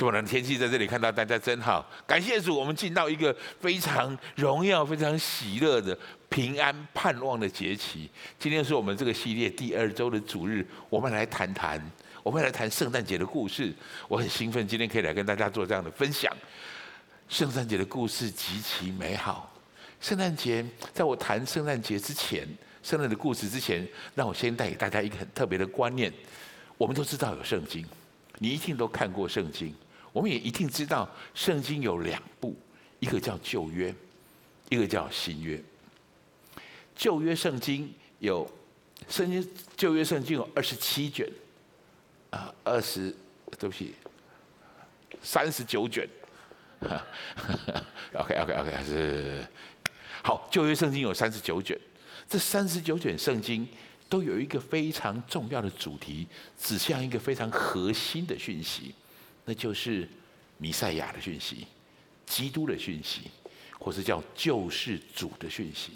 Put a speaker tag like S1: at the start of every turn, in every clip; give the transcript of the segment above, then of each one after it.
S1: 这么冷的天气，在这里看到大家真好，感谢主，我们进到一个非常荣耀、非常喜乐的平安盼望的节期。今天是我们这个系列第二周的主日，我们来谈谈，我们来谈圣诞节的故事。我很兴奋，今天可以来跟大家做这样的分享。圣诞节的故事极其美好。圣诞节，在我谈圣诞节之前，圣诞的故事之前，让我先带给大家一个很特别的观念。我们都知道有圣经，你一定都看过圣经。我们也一定知道圣经有两部，一个叫旧约，一个叫新约。旧约圣经有圣经，旧约圣经有二十七卷，啊，二十，对不起，三十九卷。OK OK OK 还是好，旧约圣经有三十九卷，这三十九卷圣经都有一个非常重要的主题，指向一个非常核心的讯息，那就是弥赛亚的讯息，基督的讯息，或是叫救世主的讯息。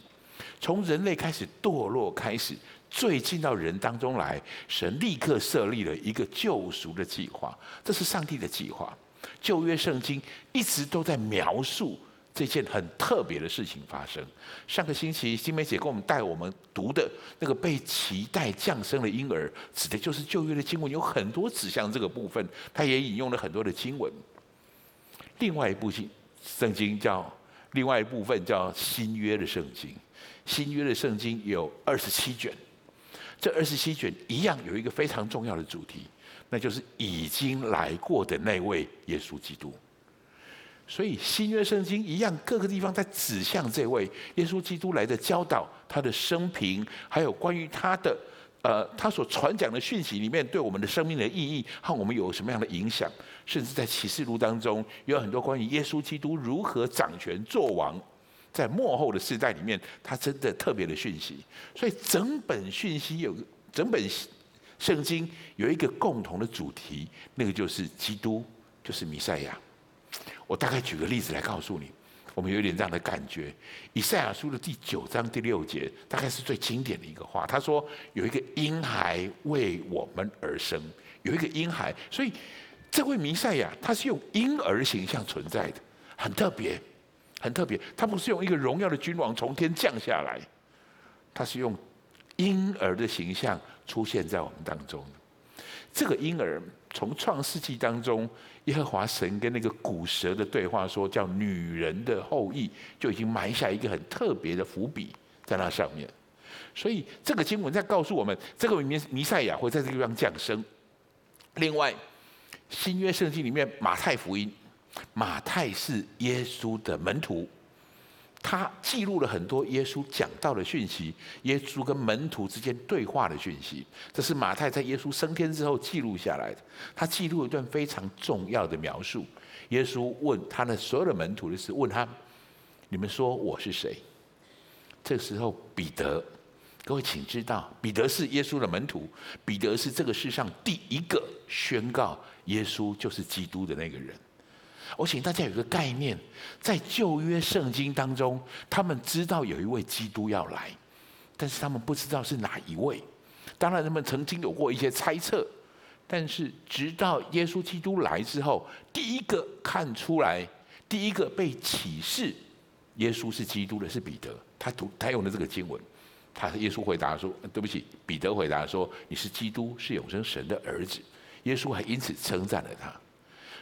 S1: 从人类开始堕落开始，最近到人当中来，神立刻设立了一个救赎的计划，这是上帝的计划。旧约圣经一直都在描述这件很特别的事情发生。上个星期，新梅姐给我们带我们读的那个被期待降生的婴儿，指的就是旧约的经文，有很多指向这个部分。他也引用了很多的经文。另外一部经圣经叫另外一部分叫新约的圣经，新约的圣经有二十七卷，这二十七卷一样有一个非常重要的主题。那就是已经来过的那位耶稣基督，所以新约圣经一样，各个地方在指向这位耶稣基督来的教导，他的生平，还有关于他的呃，他所传讲的讯息里面对我们的生命的意义和我们有什么样的影响，甚至在启示录当中有很多关于耶稣基督如何掌权作王，在幕后的世代里面，他真的特别的讯息。所以整本讯息有整本。圣经有一个共同的主题，那个就是基督，就是弥赛亚。我大概举个例子来告诉你，我们有点这样的感觉。以赛亚书的第九章第六节，大概是最经典的一个话。他说：“有一个婴孩为我们而生，有一个婴孩。”所以这位弥赛亚他是用婴儿形象存在的，很特别，很特别。他不是用一个荣耀的君王从天降下来，他是用婴儿的形象。出现在我们当中，这个婴儿从创世纪当中，耶和华神跟那个古蛇的对话说，叫女人的后裔，就已经埋下一个很特别的伏笔在那上面。所以这个经文在告诉我们，这个弥弥赛亚会在这个地方降生。另外，新约圣经里面马太福音，马太是耶稣的门徒。他记录了很多耶稣讲道的讯息，耶稣跟门徒之间对话的讯息，这是马太在耶稣升天之后记录下来的。他记录一段非常重要的描述。耶稣问他的所有的门徒的是问他：“你们说我是谁？”这时候，彼得，各位请知道，彼得是耶稣的门徒，彼得是这个世上第一个宣告耶稣就是基督的那个人。我请大家有一个概念，在旧约圣经当中，他们知道有一位基督要来，但是他们不知道是哪一位。当然，他们曾经有过一些猜测，但是直到耶稣基督来之后，第一个看出来，第一个被启示耶稣是基督的是彼得。他读他用的这个经文，他耶稣回答说：“对不起。”彼得回答说：“你是基督，是永生神的儿子。”耶稣还因此称赞了他。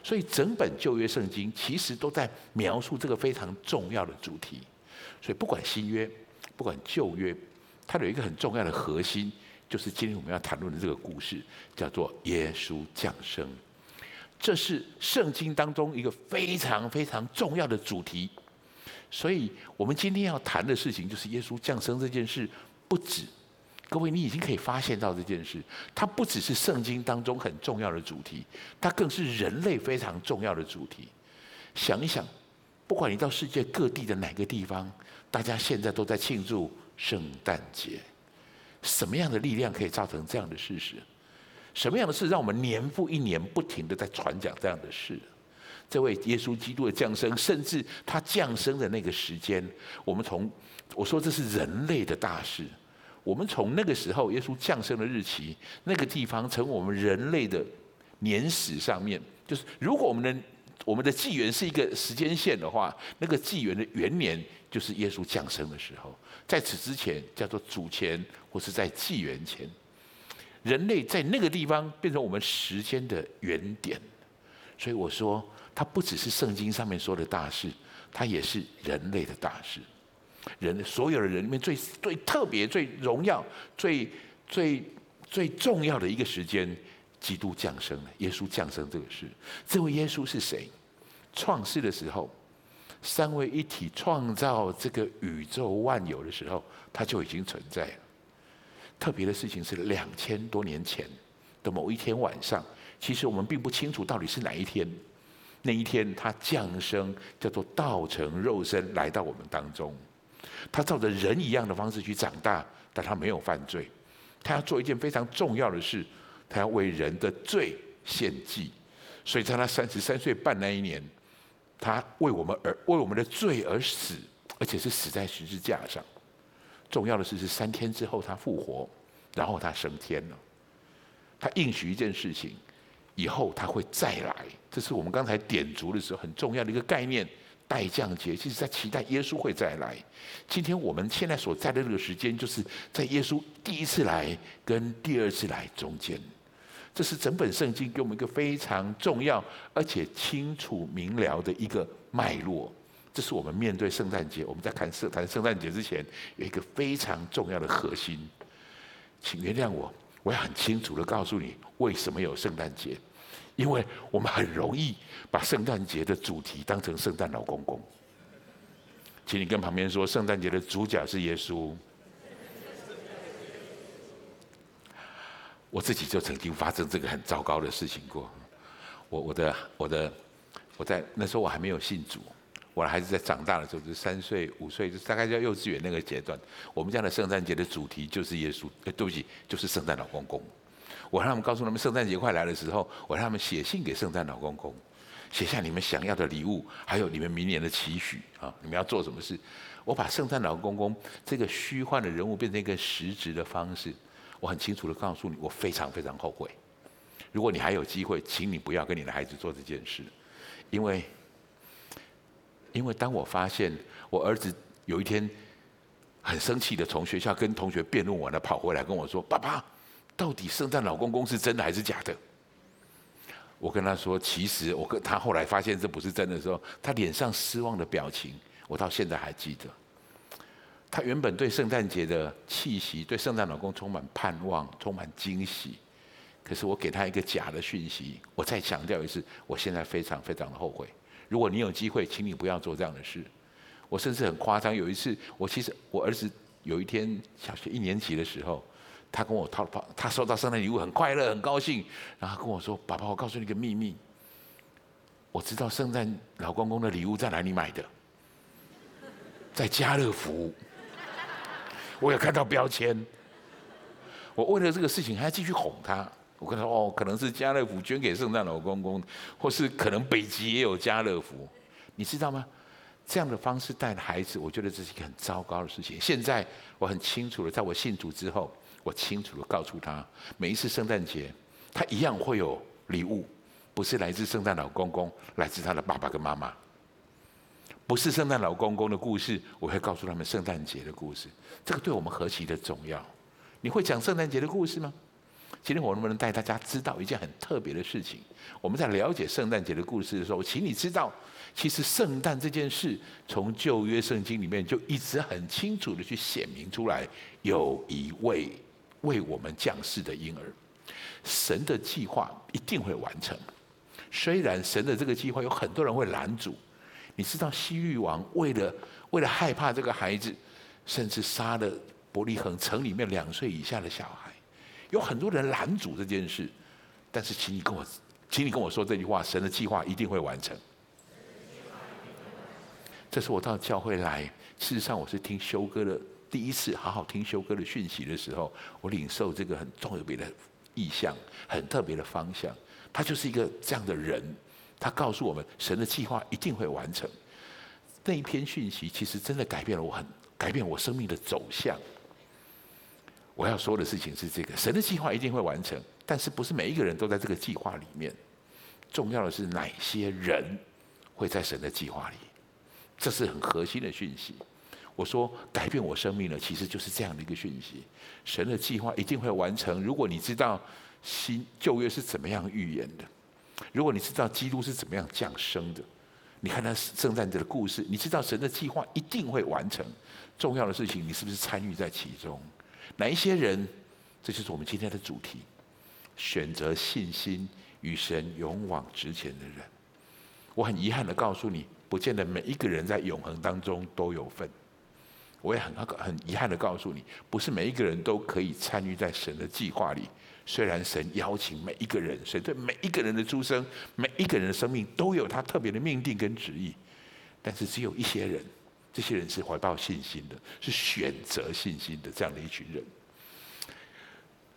S1: 所以整本旧约圣经其实都在描述这个非常重要的主题。所以不管新约，不管旧约，它有一个很重要的核心，就是今天我们要谈论的这个故事，叫做耶稣降生。这是圣经当中一个非常非常重要的主题。所以我们今天要谈的事情，就是耶稣降生这件事，不止。各位，你已经可以发现到这件事，它不只是圣经当中很重要的主题，它更是人类非常重要的主题。想一想，不管你到世界各地的哪个地方，大家现在都在庆祝圣诞节。什么样的力量可以造成这样的事实？什么样的事让我们年复一年不停地在传讲这样的事？这位耶稣基督的降生，甚至他降生的那个时间，我们从我说这是人类的大事。我们从那个时候，耶稣降生的日期，那个地方，从我们人类的年史上面，就是如果我们的我们的纪元是一个时间线的话，那个纪元的元年就是耶稣降生的时候，在此之前叫做主前，或是在纪元前，人类在那个地方变成我们时间的原点。所以我说，它不只是圣经上面说的大事，它也是人类的大事。人所有的人里面最最特别、最荣耀、最最最重要的一个时间。基督降生了，耶稣降生这个事，这位耶稣是谁？创世的时候，三位一体创造这个宇宙万有的时候，他就已经存在了。特别的事情是，两千多年前的某一天晚上，其实我们并不清楚到底是哪一天。那一天，他降生，叫做道成肉身来到我们当中。他照着人一样的方式去长大，但他没有犯罪。他要做一件非常重要的事。他要为人的罪献祭，所以在他三十三岁半那一年，他为我们而为我们的罪而死，而且是死在十字架上。重要的是，是三天之后他复活，然后他升天了。他应许一件事情，以后他会再来。这是我们刚才点烛的时候很重要的一个概念。待降节，其实在期待耶稣会再来。今天我们现在所在的这个时间，就是在耶稣第一次来跟第二次来中间。这是整本圣经给我们一个非常重要而且清楚明了的一个脉络。这是我们面对圣诞节，我们在谈圣谈圣诞节之前，有一个非常重要的核心。请原谅我，我要很清楚的告诉你，为什么有圣诞节？因为我们很容易把圣诞节的主题当成圣诞老公公。请你跟旁边说，圣诞节的主角是耶稣。我自己就曾经发生这个很糟糕的事情过。我我的我的我在那时候我还没有信主，我的孩子在长大的时候，就三岁五岁，就大概在幼稚园那个阶段。我们家的圣诞节的主题就是耶稣，哎，对不起，就是圣诞老公公。我让他们告诉他们，圣诞节快来的时候，我让他们写信给圣诞老公公，写下你们想要的礼物，还有你们明年的期许啊，你们要做什么事。我把圣诞老公公这个虚幻的人物变成一个实质的方式。我很清楚的告诉你，我非常非常后悔。如果你还有机会，请你不要跟你的孩子做这件事，因为，因为当我发现我儿子有一天很生气的从学校跟同学辩论完了跑回来跟我说：“爸爸，到底圣诞老公公是真的还是假的？”我跟他说：“其实我跟他后来发现这不是真的时候，他脸上失望的表情，我到现在还记得。”他原本对圣诞节的气息，对圣诞老公充满盼望，充满惊喜。可是我给他一个假的讯息。我再强调一次，我现在非常非常的后悔。如果你有机会，请你不要做这样的事。我甚至很夸张，有一次，我其实我儿子有一天小学一年级的时候，他跟我掏掏，他收到圣诞礼物很快乐很高兴，然后跟我说：“爸爸，我告诉你一个秘密，我知道圣诞老公公的礼物在哪里买的，在家乐福。”我有看到标签，我为了这个事情还要继续哄他。我跟他说：“哦，可能是家乐福捐给圣诞老公公，或是可能北极也有家乐福，你知道吗？”这样的方式带孩子，我觉得这是一个很糟糕的事情。现在我很清楚了，在我信主之后，我清楚的告诉他，每一次圣诞节，他一样会有礼物，不是来自圣诞老公公，来自他的爸爸跟妈妈。不是圣诞老公公的故事，我会告诉他们圣诞节的故事。这个对我们何其的重要！你会讲圣诞节的故事吗？今天我能不能带大家知道一件很特别的事情？我们在了解圣诞节的故事的时候，请你知道，其实圣诞这件事从旧约圣经里面就一直很清楚的去显明出来，有一位为我们降世的婴儿，神的计划一定会完成。虽然神的这个计划有很多人会拦阻。你知道西域王为了为了害怕这个孩子，甚至杀了伯利恒城里面两岁以下的小孩，有很多人拦阻这件事。但是，请你跟我，请你跟我说这句话：神的计划一定会完成。这是我到教会来，事实上我是听修哥的第一次好好听修哥的讯息的时候，我领受这个很特别的意象，很特别的方向。他就是一个这样的人。他告诉我们，神的计划一定会完成。那一篇讯息其实真的改变了我很，改变我生命的走向。我要说的事情是这个：神的计划一定会完成，但是不是每一个人都在这个计划里面。重要的是哪些人会在神的计划里，这是很核心的讯息。我说改变我生命的，其实就是这样的一个讯息。神的计划一定会完成。如果你知道新旧约是怎么样预言的，如果你知道基督是怎么样降生的，你看他圣诞节的故事，你知道神的计划一定会完成。重要的事情，你是不是参与在其中？哪一些人？这就是我们今天的主题：选择信心与神勇往直前的人。我很遗憾的告诉你，不见得每一个人在永恒当中都有份。我也很很遗憾的告诉你，不是每一个人都可以参与在神的计划里。虽然神邀请每一个人，神对每一个人的出生、每一个人的生命都有他特别的命定跟旨意，但是只有一些人，这些人是怀抱信心的，是选择信心的这样的一群人。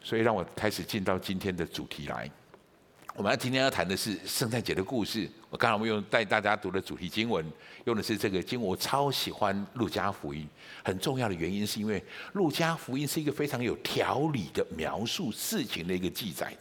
S1: 所以让我开始进到今天的主题来。我们今天要谈的是圣诞节的故事。我刚才我们用带大家读的主题经文，用的是这个经文。我超喜欢路加福音，很重要的原因是因为路加福音是一个非常有条理的描述事情的一个记载。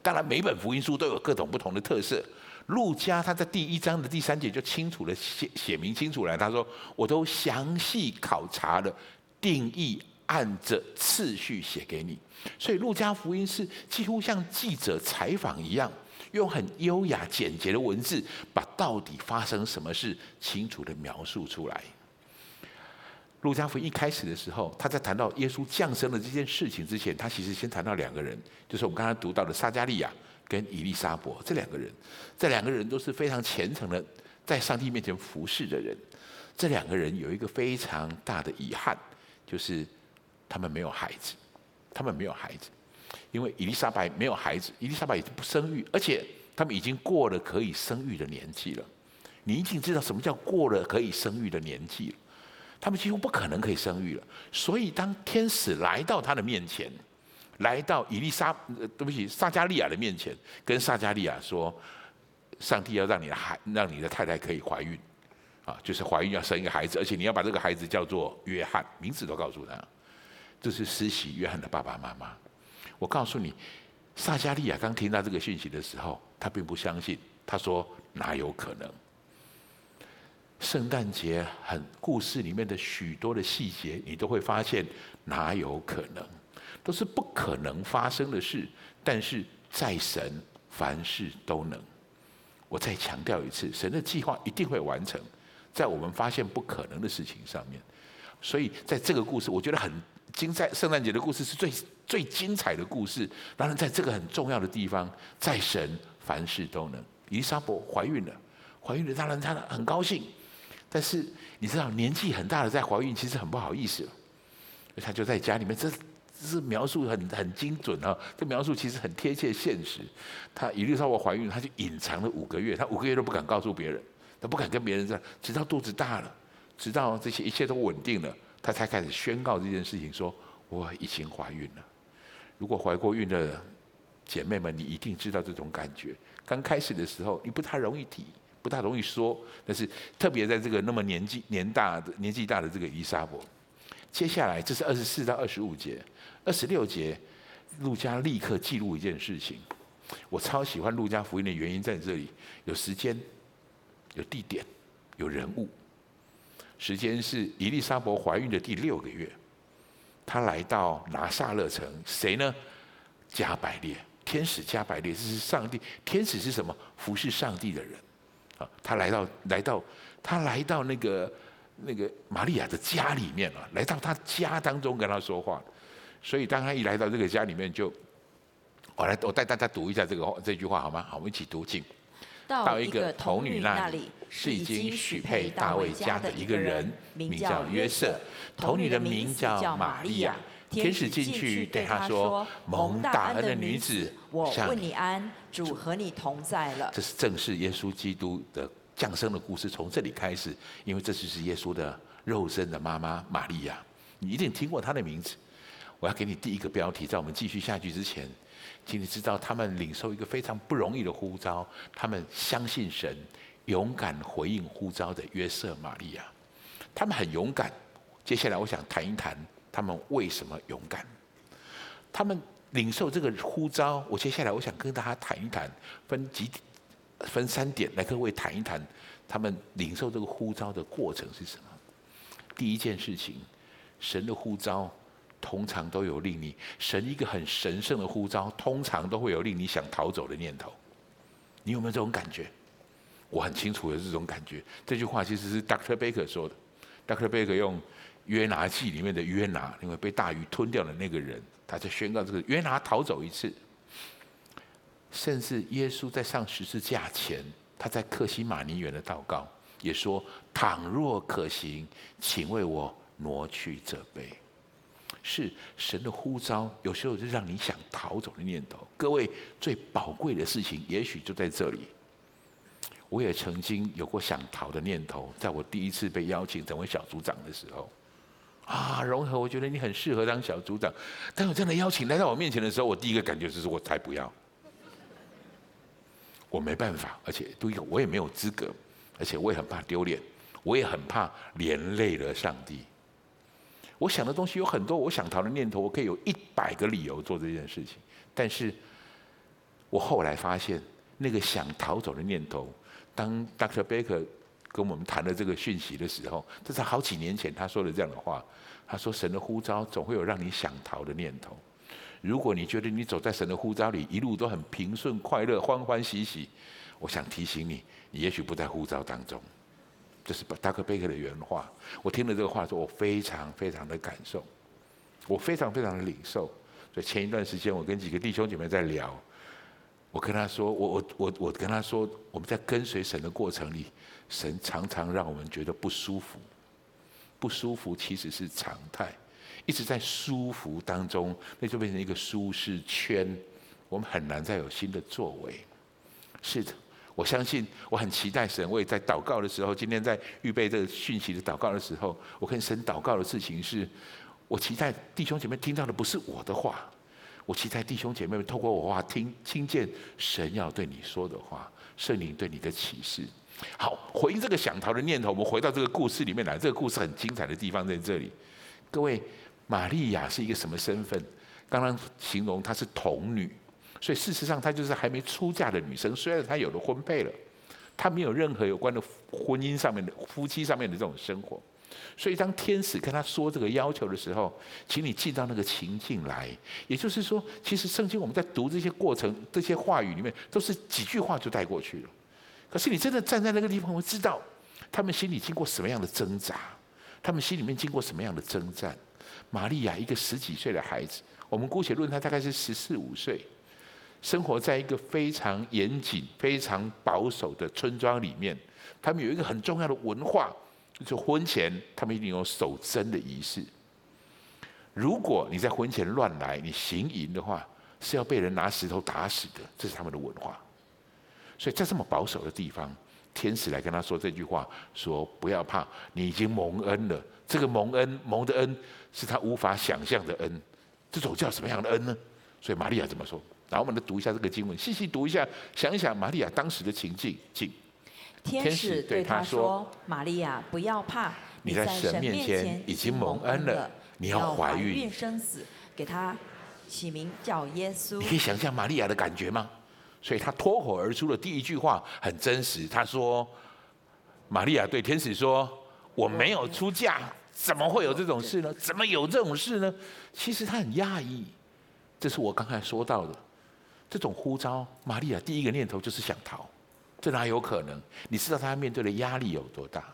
S1: 当然，每本福音书都有各种不同的特色。路加他在第一章的第三节就清楚的写写明清楚了，他说：“我都详细考察了，定义。”按着次序写给你，所以路加福音是几乎像记者采访一样，用很优雅简洁的文字，把到底发生什么事清楚地描述出来。路加福音一开始的时候，他在谈到耶稣降生的这件事情之前，他其实先谈到两个人，就是我们刚才读到的撒迦利亚跟以利沙伯这两个人，这两个人都是非常虔诚的，在上帝面前服侍的人。这两个人有一个非常大的遗憾，就是。他们没有孩子，他们没有孩子，因为伊丽莎白没有孩子，伊丽莎白已经不生育，而且他们已经过了可以生育的年纪了。你已经知道什么叫过了可以生育的年纪了，他们几乎不可能可以生育了。所以当天使来到他的面前，来到伊丽莎，对不起，撒迦利亚的面前，跟撒迦利亚说：“上帝要让你的孩，让你的太太可以怀孕，啊，就是怀孕要生一个孩子，而且你要把这个孩子叫做约翰，名字都告诉他。”这是施洗约翰的爸爸妈妈。我告诉你，撒迦利亚刚听到这个讯息的时候，他并不相信。他说：“哪有可能？”圣诞节很故事里面的许多的细节，你都会发现哪有可能，都是不可能发生的事。但是在神，凡事都能。我再强调一次，神的计划一定会完成，在我们发现不可能的事情上面。所以在这个故事，我觉得很。精彩圣诞节的故事是最最精彩的故事。当然，在这个很重要的地方，在神凡事都能。伊丽莎伯怀孕了，怀孕了，当然她很高兴。但是你知道，年纪很大的在怀孕，其实很不好意思。她就在家里面，这这是描述很很精准啊。这描述其实很贴切现实。她伊丽莎伯怀孕，她就隐藏了五个月，她五个月都不敢告诉别人，她不敢跟别人这样，直到肚子大了，直到这些一切都稳定了。他才开始宣告这件事情，说我已经怀孕了。如果怀过孕的姐妹们，你一定知道这种感觉。刚开始的时候，你不太容易提，不太容易说，但是特别在这个那么年纪年大的年纪大的这个伊莎伯，接下来这是二十四到二十五节，二十六节，路加立刻记录一件事情。我超喜欢路加福音的原因在这里，有时间，有地点，有人物。时间是伊丽莎伯怀孕的第六个月，她来到拿撒勒城，谁呢？加百列，天使加百列，这是上帝。天使是什么？服侍上帝的人。啊，他来到，来到，他来到那个那个玛利亚的家里面了，来到他家当中跟他说话。所以当他一来到这个家里面就，我来，我带大家读一下这个这句话好吗？好，我们一起读经。到一个童女那里，是已经许配大卫家的一个人，名叫约瑟。童女的名叫玛利亚。天使进去对他说：“蒙大恩的女子，我问你安，主和你同在了。”这是正是耶稣基督的降生的故事，从这里开始，因为这就是耶稣的肉身的妈妈玛利亚。你一定听过她的名字。我要给你第一个标题，在我们继续下去之前。请你知道，他们领受一个非常不容易的呼召，他们相信神，勇敢回应呼召的约瑟玛利亚，他们很勇敢。接下来，我想谈一谈他们为什么勇敢。他们领受这个呼召，我接下来我想跟大家谈一谈，分几分三点来各位谈一谈，他们领受这个呼召的过程是什么？第一件事情，神的呼召通常都有令你神一个很神圣的呼召，通常都会有令你想逃走的念头。你有没有这种感觉？我很清楚有这种感觉。这句话其实是 Dr. Baker 说的。Dr. Baker 用约拿记里面的约拿，因为被大鱼吞掉的那个人，他在宣告这个约拿逃走一次。甚至耶稣在上十字架前，他在克西马尼园的祷告也说：“倘若可行，请为我挪去这杯。”是神的呼召，有时候就让你想逃走的念头。各位最宝贵的事情，也许就在这里。我也曾经有过想逃的念头，在我第一次被邀请成为小组长的时候，啊，融合，我觉得你很适合当小组长。当有这样的邀请来到我面前的时候，我第一个感觉就是我才不要。我没办法，而且都有，我也没有资格，而且我也很怕丢脸，我也很怕连累了上帝。我想的东西有很多，我想逃的念头，我可以有一百个理由做这件事情。但是，我后来发现，那个想逃走的念头，当 Dr. Baker 跟我们谈了这个讯息的时候，这是好几年前他说的这样的话。他说：“神的呼召总会有让你想逃的念头。”如果你觉得你走在神的呼召里，一路都很平顺、快乐、欢欢喜喜，我想提醒你，你也许不在呼召当中。这是达克贝克的原话。我听了这个话说，我非常非常的感受，我非常非常的领受。所以前一段时间，我跟几个弟兄姐妹在聊，我跟他说，我我我我跟他说，我们在跟随神的过程里，神常常让我们觉得不舒服，不舒服其实是常态。一直在舒服当中，那就变成一个舒适圈，我们很难再有新的作为。是的，我相信，我很期待神。我也在祷告的时候，今天在预备这个讯息的祷告的时候，我跟神祷告的事情是，我期待弟兄姐妹听到的不是我的话，我期待弟兄姐妹们透过我话听听见神要对你说的话，圣灵对你的启示。好，回应这个想逃的念头，我们回到这个故事里面来。这个故事很精彩的地方在这里，各位。玛利亚是一个什么身份？刚刚形容她是童女，所以事实上她就是还没出嫁的女生。虽然她有了婚配了，她没有任何有关的婚姻上面的夫妻上面的这种生活。所以当天使跟她说这个要求的时候，请你记到那个情境来。也就是说，其实圣经我们在读这些过程、这些话语里面，都是几句话就带过去了。可是你真的站在那个地方，会知道他们心里经过什么样的挣扎，他们心里面经过什么样的征战。玛利亚一个十几岁的孩子，我们姑且论他大概是十四五岁，生活在一个非常严谨、非常保守的村庄里面。他们有一个很重要的文化，就是婚前他们一定有守贞的仪式。如果你在婚前乱来，你行淫的话，是要被人拿石头打死的。这是他们的文化。所以在这么保守的地方，天使来跟他说这句话：说不要怕，你已经蒙恩了。这个蒙恩蒙的恩是他无法想象的恩，这种叫什么样的恩呢？所以玛利亚怎么说？然后我们来读一下这个经文，细细读一下，想一想玛利亚当时的情境。请
S2: 天使对他说：“玛利亚，不要怕，
S1: 你在神面前已经蒙恩了，你要怀孕
S2: 生子，给他起名叫耶稣。”
S1: 你可以想象玛利亚的感觉吗？所以他脱口而出的第一句话很真实，他说：“玛利亚对天使说。”我没有出嫁，怎么会有这种事呢？怎么有这种事呢？其实他很讶异，这是我刚才说到的这种呼召。玛利亚第一个念头就是想逃，这哪有可能？你知道他面对的压力有多大？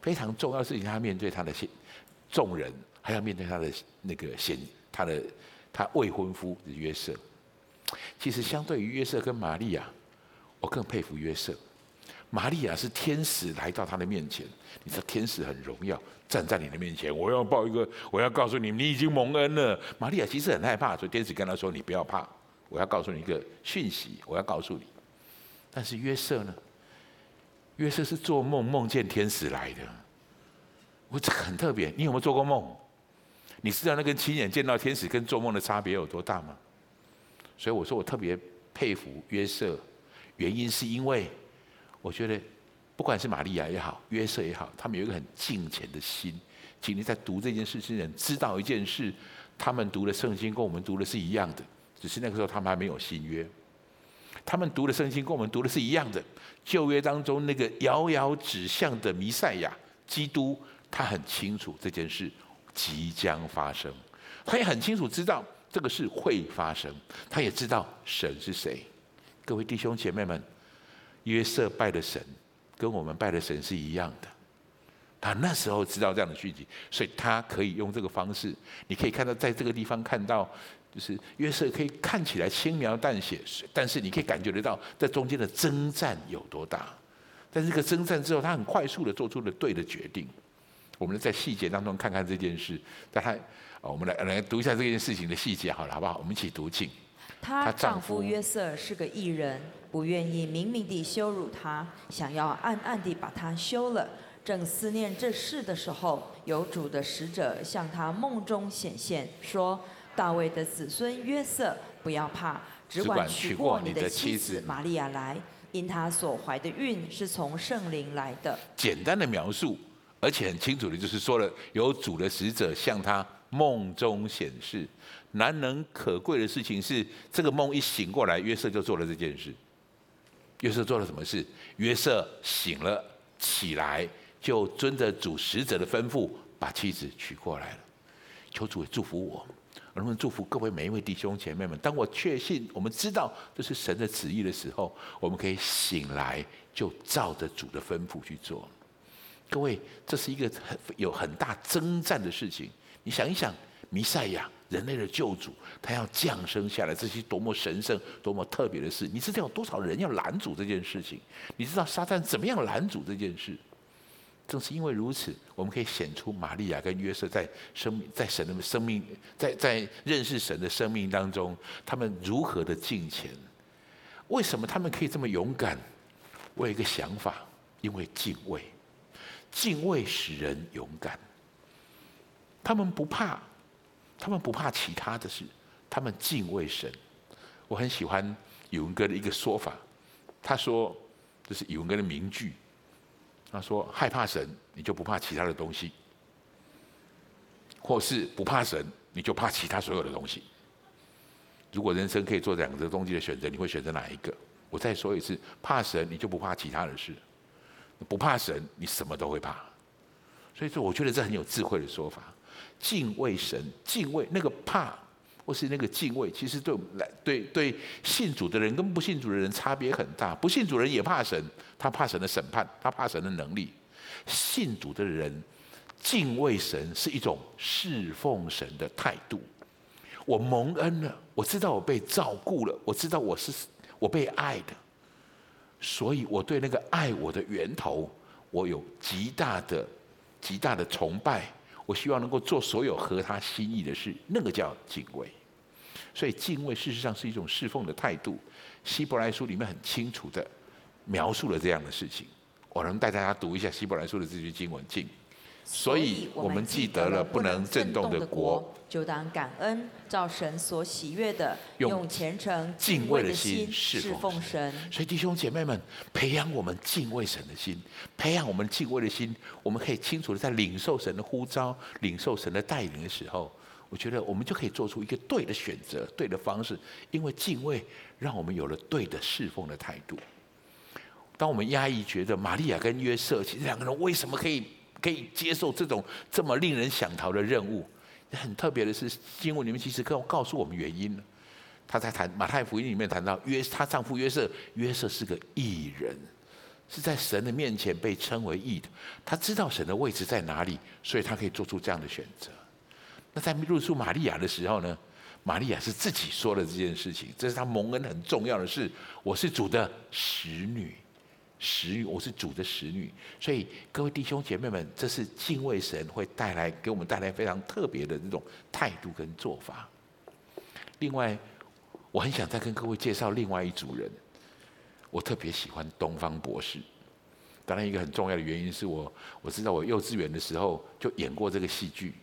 S1: 非常重要的事情，他面对他的众人，还要面对他的那个先，他的他未婚夫约瑟。其实相对于约瑟跟玛利亚，我更佩服约瑟。玛利亚是天使来到他的面前，你知道天使很荣耀，站在你的面前，我要报一个，我要告诉你，你已经蒙恩了。玛利亚其实很害怕，所以天使跟他说：“你不要怕，我要告诉你一个讯息，我要告诉你。”但是约瑟呢？约瑟是做梦梦见天使来的，我这很特别。你有没有做过梦？你知道那跟亲眼见到天使跟做梦的差别有多大吗？所以我说我特别佩服约瑟，原因是因为。我觉得，不管是玛利亚也好，约瑟也好，他们有一个很敬虔的心。请你在读这件事之前，知道一件事：他们读的圣经跟我们读的是一样的，只是那个时候他们还没有新约。他们读的圣经跟我们读的是一样的。旧约当中那个遥遥指向的弥赛亚基督，他很清楚这件事即将发生，他也很清楚知道这个事会发生，他也知道神是谁。各位弟兄姐妹们，约瑟拜的神跟我们拜的神是一样的。他那时候知道这样的讯息，所以他可以用这个方式。你可以看到，在这个地方看到，就是约瑟可以看起来轻描淡写，但是你可以感觉得到，在中间的征战有多大。在这个征战之后，他很快速的做出了对的决定。我们在细节当中看看这件事。但他，我们来来读一下这件事情的细节，好了，好不好？我们一起读，进。
S2: 她丈夫约瑟是个艺人，不愿意明明地羞辱她，想要暗暗地把她休了。正思念这事的时候，有主的使者向他梦中显现，说：“大卫的子孙约瑟，不要怕，只管娶过你的妻子玛利亚来，因她所怀的孕是从圣灵来的。”
S1: 简单的描述，而且很清楚的，就是说了有主的使者向他梦中显示。难能可贵的事情是，这个梦一醒过来，约瑟就做了这件事。约瑟做了什么事？约瑟醒了起来。就遵着主使者的吩咐，把妻子娶过来了。求主也祝福我，能不能祝福各位每一位弟兄姐妹们？当我确信我们知道这是神的旨意的时候，我们可以醒来，就照着主的吩咐去做。各位，这是一个很有很大征战的事情。你想一想，弥赛亚，人类的救主，他要降生下来，这是多么神圣、多么特别的事。你知道有多少人要拦阻这件事情？你知道撒旦怎么样拦阻这件事？正是因为如此，我们可以显出玛利亚跟约瑟在生命、在神的生命、在在认识神的生命当中，他们如何的敬虔。为什么他们可以这么勇敢？我有一个想法，因为敬畏，敬畏使人勇敢。他们不怕，他们不怕其他的事，他们敬畏神。我很喜欢宇文哥的一个说法，他说这是宇文哥的名句。他说：“害怕神，你就不怕其他的东西；或是不怕神，你就怕其他所有的东西。如果人生可以做两个东西的选择，你会选择哪一个？我再说一次：怕神，你就不怕其他的事；不怕神，你什么都会怕。所以说，我觉得这很有智慧的说法。敬畏神，敬畏那个怕。”或是那个敬畏，其实对来，对对信主的人跟不信主的人差别很大。不信主人也怕神，他怕神的审判，他怕神的能力。信主的人敬畏神是一种侍奉神的态度。我蒙恩了，我知道我被照顾了，我知道我是我被爱的，所以我对那个爱我的源头，我有极大的极大的崇拜。我希望能够做所有合他心意的事，那个叫敬畏。所以敬畏事实上是一种侍奉的态度。希伯来书里面很清楚的描述了这样的事情。我能带大家读一下希伯来书的这句经文，经。所以我们记得了不能震动的国，
S2: 就当感恩，照神所喜悦的，用虔诚
S1: 敬畏的心
S2: 侍奉神。
S1: 所以弟兄姐妹们，培养我们敬畏神的心，培养我们敬畏的心，我们可以清楚的在领受神的呼召、领受神的带领的时候，我觉得我们就可以做出一个对的选择、对的方式，因为敬畏让我们有了对的侍奉的态度。当我们压抑觉得玛利亚跟约瑟其实两个人为什么可以？可以接受这种这么令人想逃的任务，很特别的是，经文里面其实告告诉我们原因。他在谈马太福音里面谈到约，她丈夫约瑟，约瑟是个义人，是在神的面前被称为义的。他知道神的位置在哪里，所以他可以做出这样的选择。那在入书玛利亚的时候呢？玛利亚是自己说的这件事情，这是她蒙恩很重要的事。我是主的使女。使女，我是主的使女，所以各位弟兄姐妹们，这是敬畏神会带来给我们带来非常特别的这种态度跟做法。另外，我很想再跟各位介绍另外一组人，我特别喜欢东方博士。当然，一个很重要的原因是我我知道我幼稚园的时候就演过这个戏剧，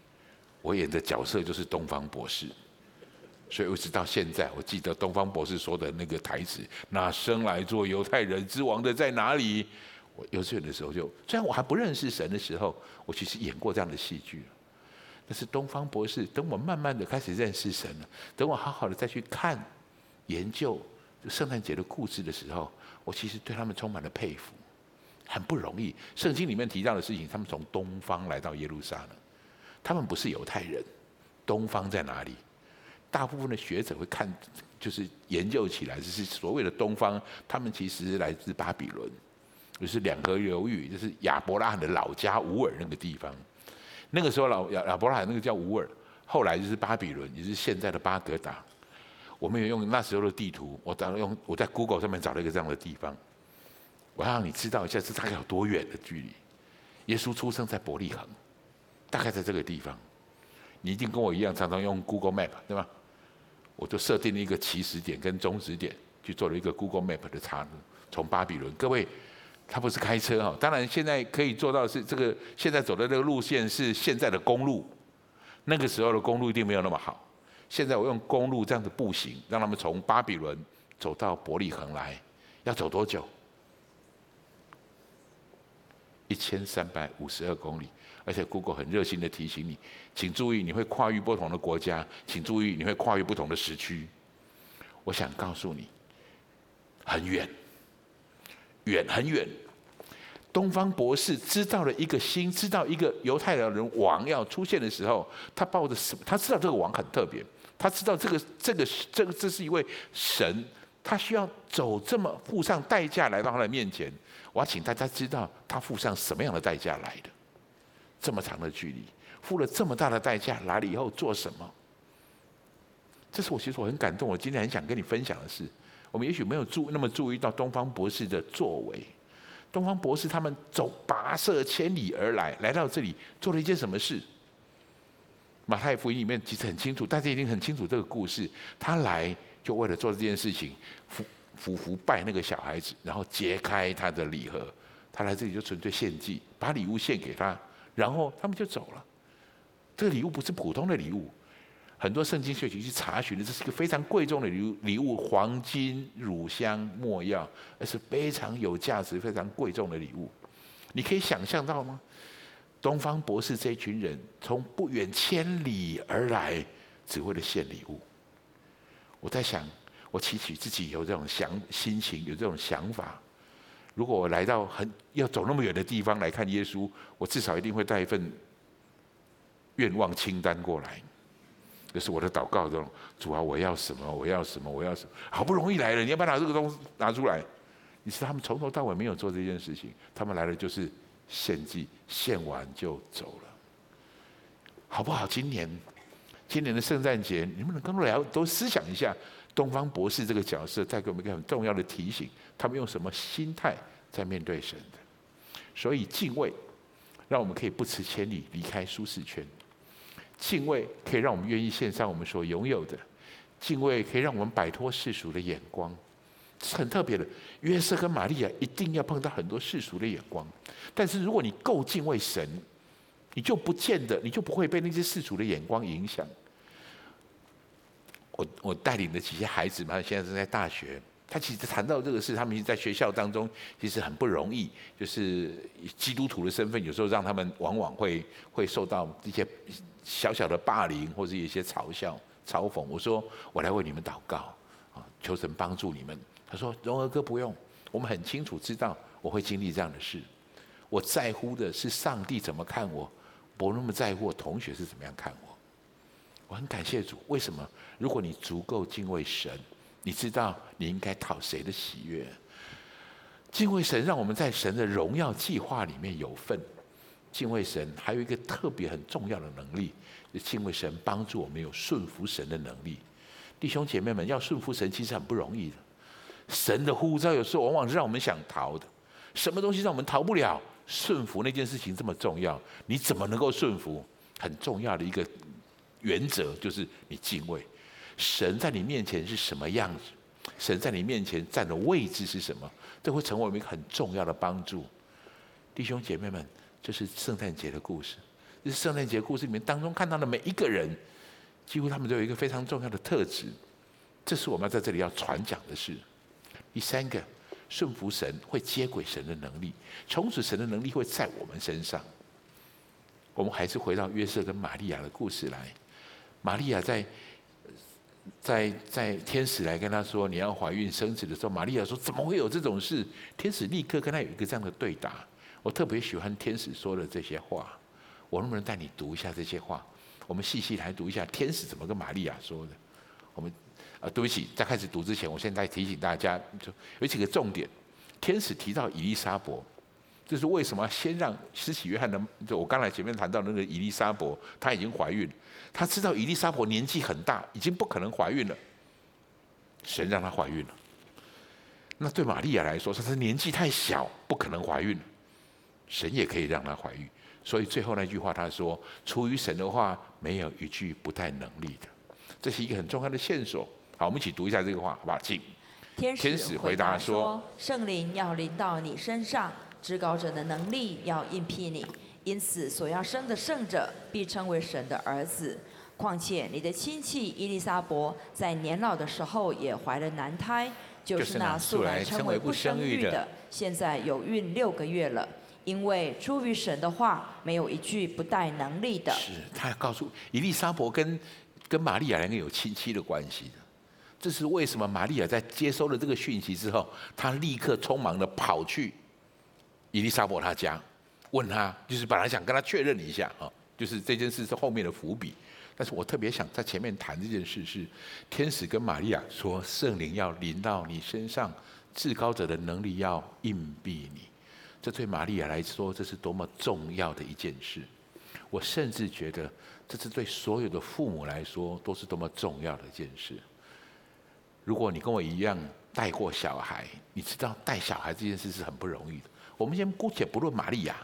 S1: 我演的角色就是东方博士。所以，一直到现在，我记得东方博士说的那个台词：“那生来做犹太人之王的在哪里？”我幼稚园的时候就，虽然我还不认识神的时候，我其实演过这样的戏剧。但是东方博士，等我慢慢的开始认识神了，等我好好的再去看、研究圣诞节的故事的时候，我其实对他们充满了佩服，很不容易。圣经里面提到的事情，他们从东方来到耶路撒冷，他们不是犹太人，东方在哪里？大部分的学者会看，就是研究起来，就是所谓的东方，他们其实来自巴比伦，就是两河流域，就是亚伯拉罕的老家乌尔那个地方。那个时候老亚亚伯拉罕那个叫乌尔，后来就是巴比伦，也就是现在的巴格达。我们也用那时候的地图，我当用我在 Google 上面找了一个这样的地方，我要让你知道一下这大概有多远的距离。耶稣出生在伯利恒，大概在这个地方。你一定跟我一样，常常用 Google Map 对吧？我就设定了一个起始点跟终止点，去做了一个 Google Map 的查。从巴比伦，各位，他不是开车哈，当然现在可以做到的是这个，现在走的这个路线是现在的公路，那个时候的公路一定没有那么好。现在我用公路这样子步行，让他们从巴比伦走到伯利恒来，要走多久？一千三百五十二公里。而且 Google 很热心的提醒你，请注意，你会跨越不同的国家，请注意，你会跨越不同的时区。我想告诉你，很远，远很远。东方博士知道了一个星，知道一个犹太人王要出现的时候，他抱着什么？他知道这个王很特别，他知道这个这个这个这是一位神，他需要走这么付上代价来到他的面前。我要请大家知道，他付上什么样的代价来的。这么长的距离，付了这么大的代价，来了以后做什么？这是我其实我很感动，我今天很想跟你分享的是，我们也许没有注那么注意到东方博士的作为。东方博士他们走跋涉千里而来，来到这里做了一件什么事？马太福音里面其实很清楚，大家一定很清楚这个故事。他来就为了做这件事情，俯俯伏拜那个小孩子，然后揭开他的礼盒。他来这里就纯粹献祭，把礼物献给他。然后他们就走了。这个礼物不是普通的礼物，很多圣经学习去查询的，这是一个非常贵重的礼物，礼物黄金、乳香、没药，而是非常有价值、非常贵重的礼物。你可以想象到吗？东方博士这群人从不远千里而来，只为了献礼物。我在想，我期许自己有这种想心情，有这种想法。如果我来到很要走那么远的地方来看耶稣，我至少一定会带一份愿望清单过来，这是我的祷告中。主啊，我要什么？我要什么？我要什么？好不容易来了，你要不要拿这个东西拿出来？你是他们从头到尾没有做这件事情，他们来了就是献祭，献完就走了，好不好？今年今年的圣诞节，你们能跟我聊都思想一下。东方博士这个角色带给我们一个很重要的提醒：他们用什么心态在面对神的？所以敬畏，让我们可以不辞千里离开舒适圈；敬畏可以让我们愿意献上我们所拥有的；敬畏可以让我们摆脱世俗的眼光。是很特别的，约瑟跟玛利亚一定要碰到很多世俗的眼光，但是如果你够敬畏神，你就不见得，你就不会被那些世俗的眼光影响。我我带领的几些孩子嘛，现在正在大学。他其实谈到这个事，他们已经在学校当中其实很不容易，就是基督徒的身份，有时候让他们往往会会受到一些小小的霸凌，或者一些嘲笑、嘲讽。我说我来为你们祷告啊，求神帮助你们。他说荣和哥不用，我们很清楚知道我会经历这样的事。我在乎的是上帝怎么看我，不那么在乎我同学是怎么样看我。我很感谢主，为什么？如果你足够敬畏神，你知道你应该讨谁的喜悦？敬畏神，让我们在神的荣耀计划里面有份。敬畏神还有一个特别很重要的能力，敬畏神帮助我们有顺服神的能力。弟兄姐妹们，要顺服神其实很不容易的。神的呼召有时候往往是让我们想逃的。什么东西让我们逃不了？顺服那件事情这么重要，你怎么能够顺服？很重要的一个。原则就是你敬畏神，在你面前是什么样子，神在你面前站的位置是什么，这会成为我们一个很重要的帮助。弟兄姐妹们，这是圣诞节的故事，这是圣诞节故事里面当中看到的每一个人，几乎他们都有一个非常重要的特质，这是我们在这里要传讲的事。第三个，顺服神会接轨神的能力，从此神的能力会在我们身上。我们还是回到约瑟跟玛利亚的故事来。玛利亚在在在天使来跟他说你要怀孕生子的时候，玛利亚说怎么会有这种事？天使立刻跟他有一个这样的对答。我特别喜欢天使说的这些话，我能不能带你读一下这些话？我们细细来读一下天使怎么跟玛利亚说的。我们啊，对不起，在开始读之前，我现在提醒大家，就有几个重点。天使提到以利沙伯，这是为什么先让施洗约翰的？就我刚才前面谈到那个以利沙伯，她已经怀孕，他知道伊利沙伯年纪很大，已经不可能怀孕了，神让她怀孕了。那对玛利亚来说，她是年纪太小，不可能怀孕。神也可以让她怀孕，所以最后那句话他说：“出于神的话，没有一句不带能力的。”这是一个很重要的线索。好，我们一起读一下这个话，好不好？请。
S2: 天使回答说：“圣灵要临到你身上，至高者的能力要应聘你，因此所要生的圣者必称为神的儿子。况且你的亲戚伊丽莎伯在年老的时候也怀了男胎，就是那素来称为不生育的，现在有孕六个月了。”因为出于神的话，没有一句不带能力的。
S1: 是他告诉伊丽莎伯跟跟玛利亚两个有亲戚的关系的。这是为什么？玛利亚在接收了这个讯息之后，他立刻匆忙的跑去伊丽莎伯他家，问他，就是本来想跟他确认一下啊，就是这件事是后面的伏笔。但是我特别想在前面谈这件事，是天使跟玛利亚说，圣灵要临到你身上，至高者的能力要荫庇你。这对玛利亚来说，这是多么重要的一件事！我甚至觉得，这是对所有的父母来说，都是多么重要的一件事。如果你跟我一样带过小孩，你知道带小孩这件事是很不容易的。我们先姑且不论玛利亚，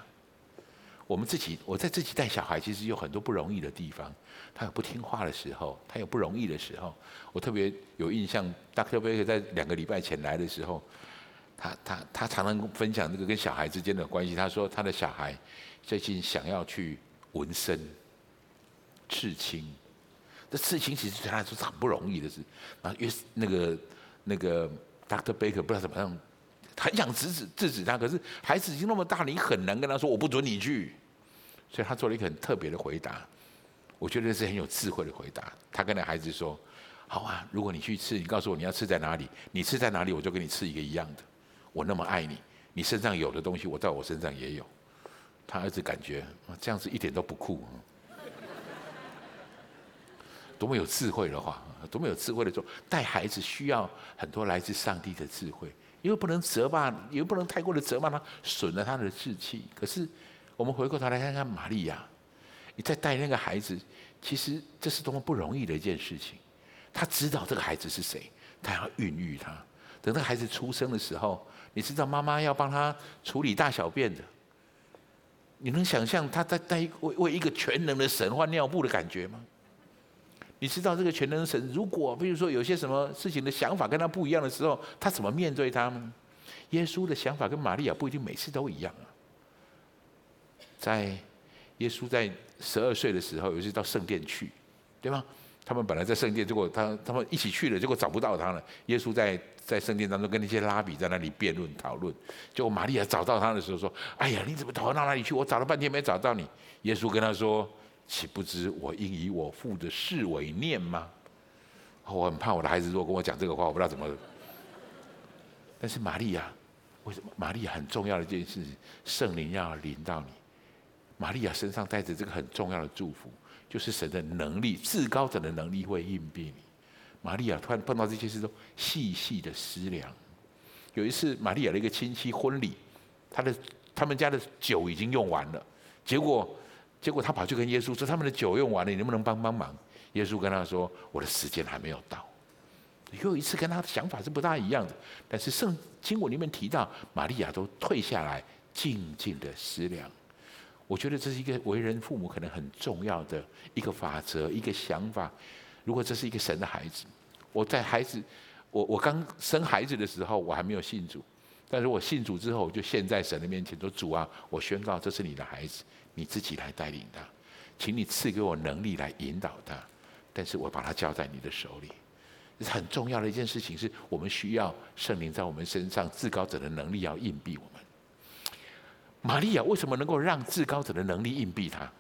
S1: 我们自己，我在自己带小孩，其实有很多不容易的地方。他有不听话的时候，他有不容易的时候。我特别有印象，Dr. Baker 在两个礼拜前来的时候。他他他常常分享这个跟小孩之间的关系。他说他的小孩最近想要去纹身、刺青。这刺青其实对他来说是很不容易的事。然后，越那个那个 Dr. Baker 不知道怎么样，很想制止制止他，可是孩子已经那么大，你很难跟他说我不准你去。所以他做了一个很特别的回答，我觉得是很有智慧的回答。他跟那孩子说：“好啊，如果你去吃，你告诉我你要吃在哪里，你吃在哪里，我就给你吃一个一样的。”我那么爱你，你身上有的东西，我在我身上也有。他儿子感觉这样子一点都不酷，多么有智慧的话，多么有智慧的说，带孩子需要很多来自上帝的智慧，又不能责骂，又不能太过的责骂他，损了他的志气。可是我们回过头来看看玛利亚，你在带那个孩子，其实这是多么不容易的一件事情。他知道这个孩子是谁，他要孕育他，等到孩子出生的时候。你知道妈妈要帮他处理大小便的，你能想象他在带为为一个全能的神换尿布的感觉吗？你知道这个全能神，如果比如说有些什么事情的想法跟他不一样的时候，他怎么面对他呢？耶稣的想法跟玛利亚不一定每次都一样啊。在耶稣在十二岁的时候，有一次到圣殿去，对吗？他们本来在圣殿，结果他他们一起去了，结果找不到他了。耶稣在在圣殿当中跟那些拉比在那里辩论讨论。结果玛利亚找到他的时候说：“哎呀，你怎么逃到那里去？我找了半天没找到你。”耶稣跟他说：“岂不知我应以我父的事为念吗？”我很怕我的孩子如果跟我讲这个话，我不知道怎么。但是玛利亚，为什么玛利亚很重要的一件事情，圣灵要临到你，玛利亚身上带着这个很重要的祝福。就是神的能力，至高者的能力会应变你。玛利亚突然碰到这些事都细细的思量。有一次，玛利亚的一个亲戚婚礼，他的他们家的酒已经用完了，结果结果他跑去跟耶稣说：“他们的酒用完了，你能不能帮帮忙？”耶稣跟他说：“我的时间还没有到。”又一次跟他的想法是不大一样的，但是圣经文里面提到，玛利亚都退下来，静静的思量。我觉得这是一个为人父母可能很重要的一个法则，一个想法。如果这是一个神的孩子，我在孩子，我我刚生孩子的时候，我还没有信主，但是我信主之后，我就献在神的面前说：“主啊，我宣告这是你的孩子，你自己来带领他，请你赐给我能力来引导他，但是我把他交在你的手里。”很重要的一件事情，是我们需要圣灵在我们身上，至高者的能力要荫庇我们。玛利亚为什么能够让至高者的能力荫庇他？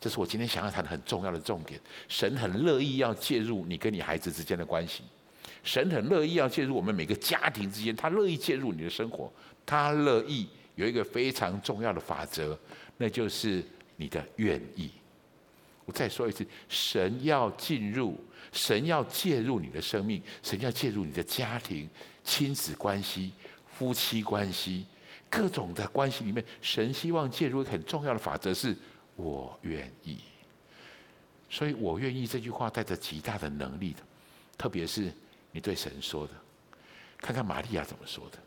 S1: 这是我今天想要谈的很重要的重点。神很乐意要介入你跟你孩子之间的关系，神很乐意要介入我们每个家庭之间，他乐意介入你的生活，他乐意有一个非常重要的法则，那就是你的愿意。我再说一次，神要进入，神要介入你的生命，神要介入你的家庭、亲子关系、夫妻关系，各种的关系里面，神希望介入很重要的法则是。我愿意，所以我愿意这句话带着极大的能力的，特别是你对神说的。看看玛利亚怎么说的。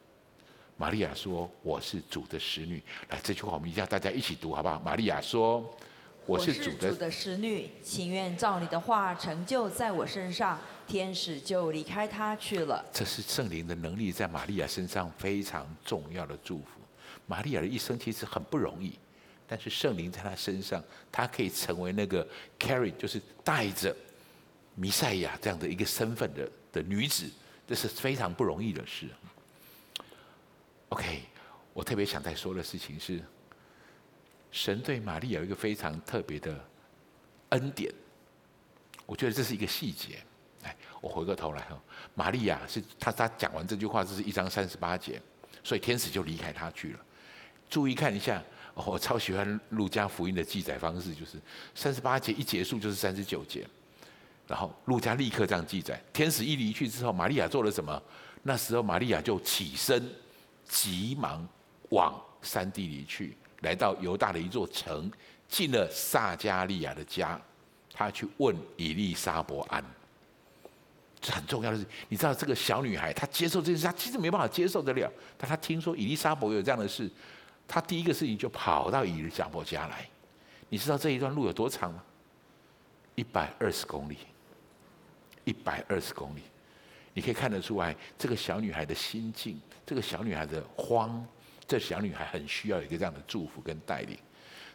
S1: 玛利亚说：“我是主的使女。”来，这句话我们一定要大家一起读，好不好？玛利亚说：“我是主的，
S2: 主的使女，情愿照你的话成就在我身上。”天使就离开他去了。
S1: 这是圣灵的能力在玛利亚身上非常重要的祝福。玛利亚的一生其实很不容易。但是圣灵在她身上，她可以成为那个 carry，就是带着弥赛亚这样的一个身份的的女子，这是非常不容易的事。OK，我特别想再说的事情是，神对玛利亚有一个非常特别的恩典，我觉得这是一个细节。哎，我回过头来哈，玛利亚是他他讲完这句话，这是一章三十八节，所以天使就离开他去了。注意看一下。我超喜欢路加福音的记载方式，就是三十八节一结束就是三十九节，然后路加立刻这样记载：天使一离去之后，玛利亚做了什么？那时候玛利亚就起身，急忙往山地里去，来到犹大的一座城，进了撒加利亚的家，他去问以利沙伯安。这很重要的是，你知道这个小女孩，她接受这件事，她其实没办法接受得了，但她听说以利沙伯有这样的事。她第一个事情就跑到以利沙伯家来，你知道这一段路有多长吗？一百二十公里，一百二十公里，你可以看得出来这个小女孩的心境，这个小女孩的慌，这小女孩很需要一个这样的祝福跟带领。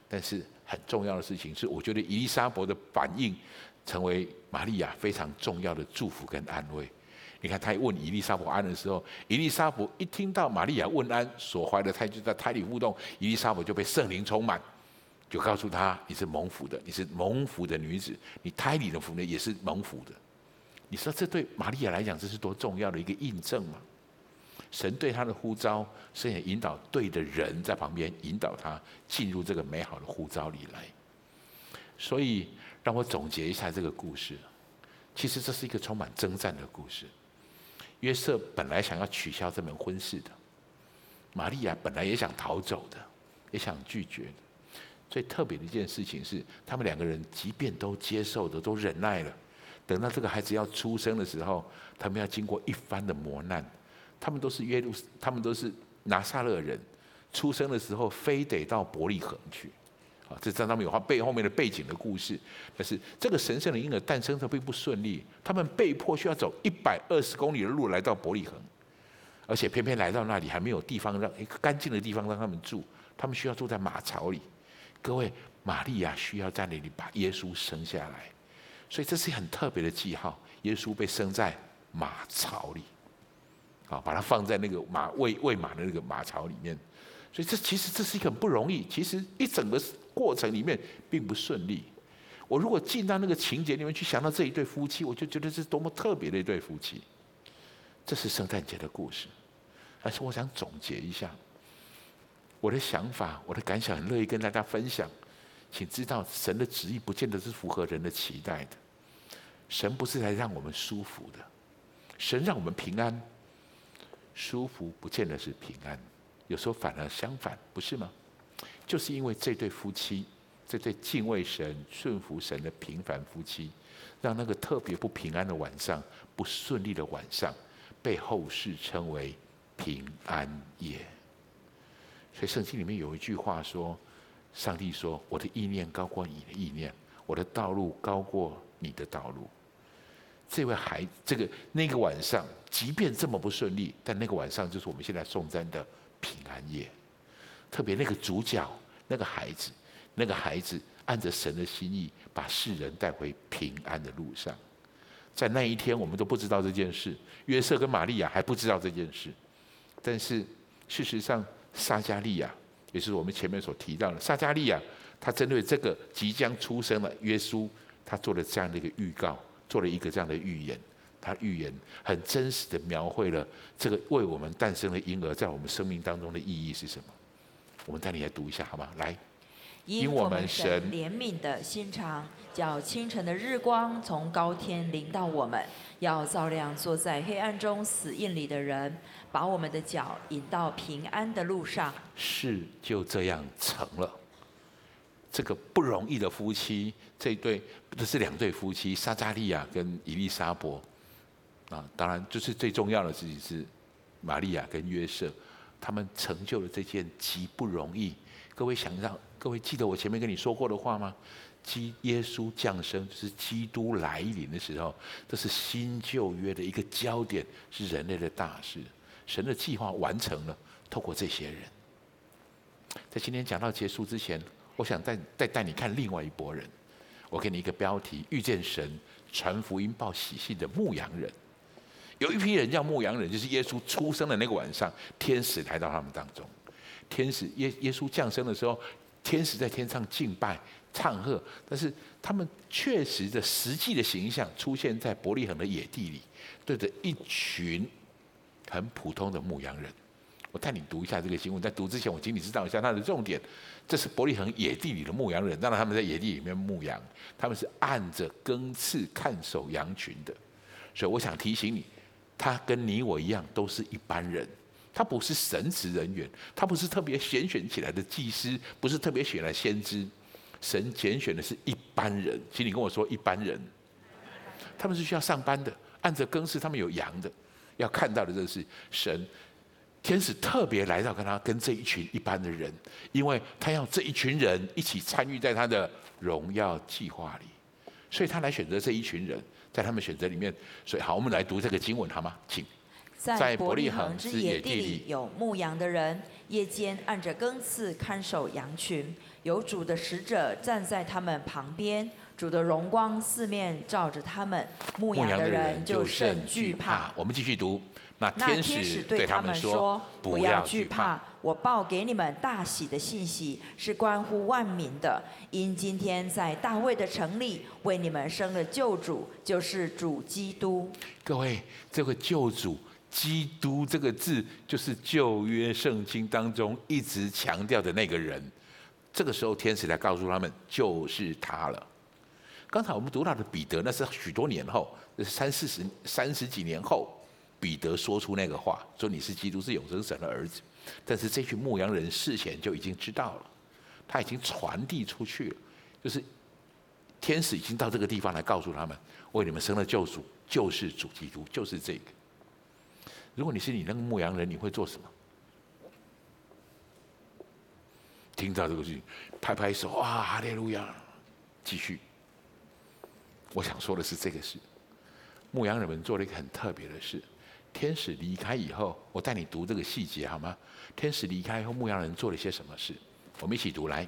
S1: 但是很重要的事情是，我觉得伊利沙伯的反应成为玛利亚非常重要的祝福跟安慰。你看，他一问以利沙伯安的时候，伊利沙伯一听到玛利亚问安，所怀的胎就在胎里互动，以利沙伯就被圣灵充满，就告诉他：“你是蒙福的，你是蒙福的女子，你胎里的福呢也是蒙福的。”你说这对玛利亚来讲，这是多重要的一个印证吗？神对他的呼召，神也引导对的人在旁边引导他进入这个美好的呼召里来。所以，让我总结一下这个故事，其实这是一个充满征战的故事。约瑟本来想要取消这门婚事的，玛利亚本来也想逃走的，也想拒绝的。最特别的一件事情是，他们两个人即便都接受的，都忍耐了，等到这个孩子要出生的时候，他们要经过一番的磨难。他们都是耶路，他们都是拿撒勒人，出生的时候非得到伯利恒去。啊，这张他们有他背后面的背景的故事，但是这个神圣的婴儿诞生的并不顺利，他们被迫需要走一百二十公里的路来到伯利恒，而且偏偏来到那里还没有地方让一个干净的地方让他们住，他们需要住在马槽里。各位，玛利亚需要在那里把耶稣生下来，所以这是很特别的记号，耶稣被生在马槽里，啊，把它放在那个马喂喂马的那个马槽里面。所以这其实这是一个很不容易，其实一整个过程里面并不顺利。我如果进到那个情节里面去想到这一对夫妻，我就觉得是多么特别的一对夫妻。这是圣诞节的故事，但是我想总结一下我的想法，我的感想，很乐意跟大家分享。请知道，神的旨意不见得是符合人的期待的。神不是来让我们舒服的，神让我们平安，舒服不见得是平安。有时候反而相反，不是吗？就是因为这对夫妻，这对敬畏神、顺服神的平凡夫妻，让那个特别不平安的晚上、不顺利的晚上，被后世称为平安夜。所以圣经里面有一句话说：“上帝说，我的意念高过你的意念，我的道路高过你的道路。”这位孩，这个那个晚上，即便这么不顺利，但那个晚上就是我们现在颂赞的。平安夜，特别那个主角，那个孩子，那个孩子按着神的心意，把世人带回平安的路上。在那一天，我们都不知道这件事，约瑟跟玛利亚还不知道这件事。但是事实上，撒迦利亚，也是我们前面所提到的，撒迦利亚，他针对这个即将出生的耶稣，他做了这样的一个预告，做了一个这样的预言。他预言很真实的描绘了这个为我们诞生的婴儿在我们生命当中的意义是什么？我们带你来读一下好吗？来，
S2: 因我们神怜悯的心肠，叫清晨的日光从高天临到我们，要照亮坐在黑暗中死荫里的人，把我们的脚引到平安的路上。
S1: 事就这样成了。这个不容易的夫妻，这一对这是两对夫妻，撒加利亚跟以利沙伯。啊，当然，就是最重要的事情是，玛利亚跟约瑟，他们成就了这件极不容易。各位想让各位记得我前面跟你说过的话吗？基耶稣降生，是基督来临的时候，这是新旧约的一个焦点，是人类的大事。神的计划完成了，透过这些人。在今天讲到结束之前，我想带带带你看另外一拨人。我给你一个标题：遇见神，传福音报喜信的牧羊人。有一批人叫牧羊人，就是耶稣出生的那个晚上，天使来到他们当中。天使耶耶稣降生的时候，天使在天上敬拜、唱和，但是他们确实的实际的形象出现在伯利恒的野地里，对着一群很普通的牧羊人。我带你读一下这个经文，在读之前，我请你知道一下它的重点。这是伯利恒野地里的牧羊人，当然他们在野地里面牧羊，他们是按着更次看守羊群的。所以我想提醒你。他跟你我一样，都是一般人。他不是神职人员，他不是特别拣选起来的祭司，不是特别选来先知。神拣选的是一般人，请你跟我说一般人。他们是需要上班的，按着更次，他们有羊的，要看到的这是神天使特别来到跟他跟这一群一般的人，因为他要这一群人一起参与在他的荣耀计划里，所以他来选择这一群人。在他们选择里面，所以好，我们来读这个经文好吗？请。
S2: 在伯利恒之野地里有牧羊的人，夜间按着更次看守羊群，有主的使者站在他们旁边，主的荣光四面照着他们，牧羊的人就甚惧怕。
S1: 我们继续读。那天使对他们说：“不要惧怕，
S2: 我报给你们大喜的信息，是关乎万民的。因今天在大卫的城里为你们生了救主，就是主基督。”
S1: 各位，这个救主基督这个字，就是旧约圣经当中一直强调的那个人。这个时候，天使来告诉他们，就是他了。刚才我们读到的彼得，那是许多年后，三四十、三十几年后。彼得说出那个话，说你是基督，是永生神的儿子。但是这群牧羊人事前就已经知道了，他已经传递出去了，就是天使已经到这个地方来告诉他们，为你们生了救主，就是主基督，就是这个。如果你是你那个牧羊人，你会做什么？听到这个事情，拍拍手，哇，哈利路亚，继续。我想说的是这个事，牧羊人们做了一个很特别的事。天使离开以后，我带你读这个细节好吗？天使离开以后，牧羊人做了些什么事？我们一起读来。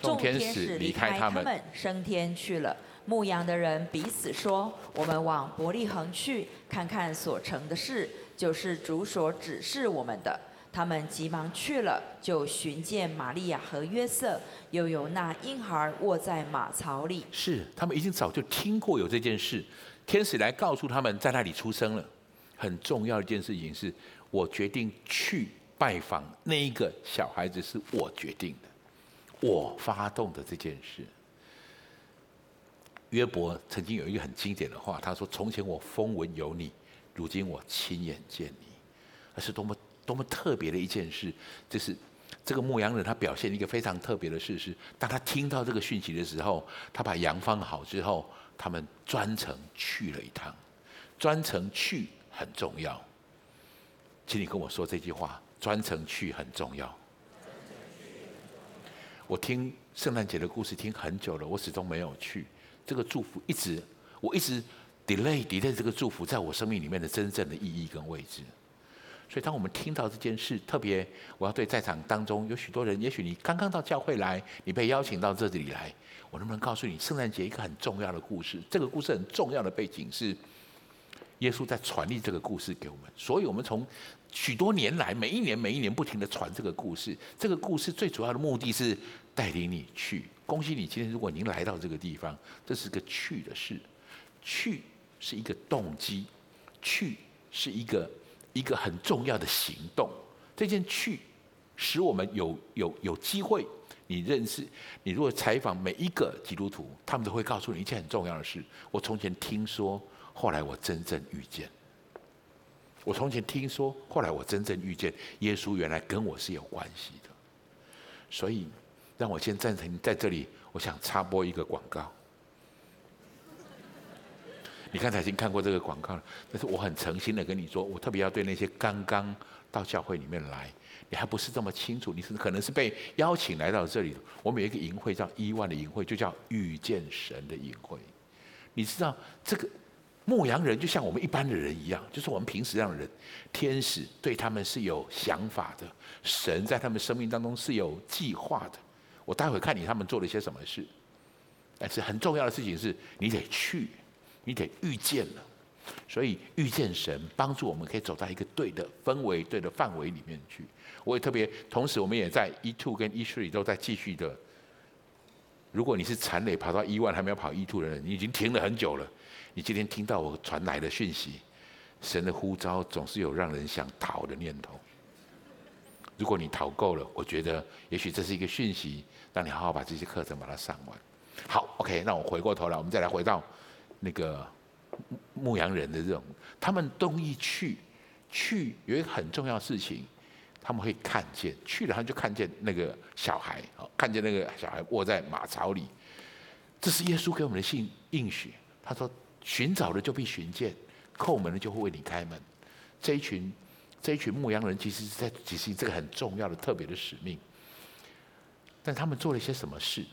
S2: 众天使离开他们，升天去了。牧羊的人彼此说：“我们往伯利恒去，看看所成的事，就是主所指示我们的。”他们急忙去了，就寻见玛利亚和约瑟，又有那婴孩卧在马槽里。
S1: 是，他们已经早就听过有这件事，天使来告诉他们，在那里出生了。很重要的一件事情是，我决定去拜访那一个小孩子，是我决定的，我发动的这件事。约伯曾经有一个很经典的话，他说：“从前我风闻有你，如今我亲眼见你。”那是多么多么特别的一件事。就是这个牧羊人他表现一个非常特别的事是，当他听到这个讯息的时候，他把羊放好之后，他们专程去了一趟，专程去。很重要，请你跟我说这句话：专程去很重要。我听圣诞节的故事听很久了，我始终没有去。这个祝福一直，我一直 delay delay 这个祝福在我生命里面的真正的意义跟位置。所以，当我们听到这件事，特别我要对在场当中有许多人，也许你刚刚到教会来，你被邀请到这里来，我能不能告诉你，圣诞节一个很重要的故事？这个故事很重要的背景是。耶稣在传递这个故事给我们，所以我们从许多年来，每一年每一年不停地传这个故事。这个故事最主要的目的是带领你去。恭喜你，今天如果您来到这个地方，这是个去的事，去是一个动机，去是一个一个很重要的行动。这件去使我们有有有机会。你认识，你如果采访每一个基督徒，他们都会告诉你一件很重要的事。我从前听说，后来我真正遇见。我从前听说，后来我真正遇见耶稣，原来跟我是有关系的。所以，让我先暂停在这里。我想插播一个广告。你刚才已经看过这个广告了，但是我很诚心的跟你说，我特别要对那些刚刚到教会里面来。你还不是这么清楚，你是可能是被邀请来到这里的。我们有一个营会叫伊万的营会，就叫遇见神的营会。你知道这个牧羊人就像我们一般的人一样，就是我们平时这样的人。天使对他们是有想法的，神在他们生命当中是有计划的。我待会看你他们做了些什么事，但是很重要的事情是你得去，你得遇见了。所以遇见神，帮助我们可以走到一个对的氛围、对的范围里面去。我也特别，同时我们也在 E two 跟 E three 都在继续的。如果你是残垒跑到一万还没有跑 E two 的人，你已经停了很久了。你今天听到我传来的讯息，神的呼召总是有让人想逃的念头。如果你逃够了，我觉得也许这是一个讯息，让你好好把这些课程把它上完。好，OK，那我回过头来，我们再来回到那个牧羊人的这种，他们东一去，去有一个很重要的事情。他们会看见去了，他就看见那个小孩，看见那个小孩卧在马槽里。这是耶稣给我们的信应许。他说：“寻找的就必寻见，叩门的就会为你开门。”这一群这一群牧羊人，其实是在执行这个很重要的、特别的使命。但他们做了一些什么事？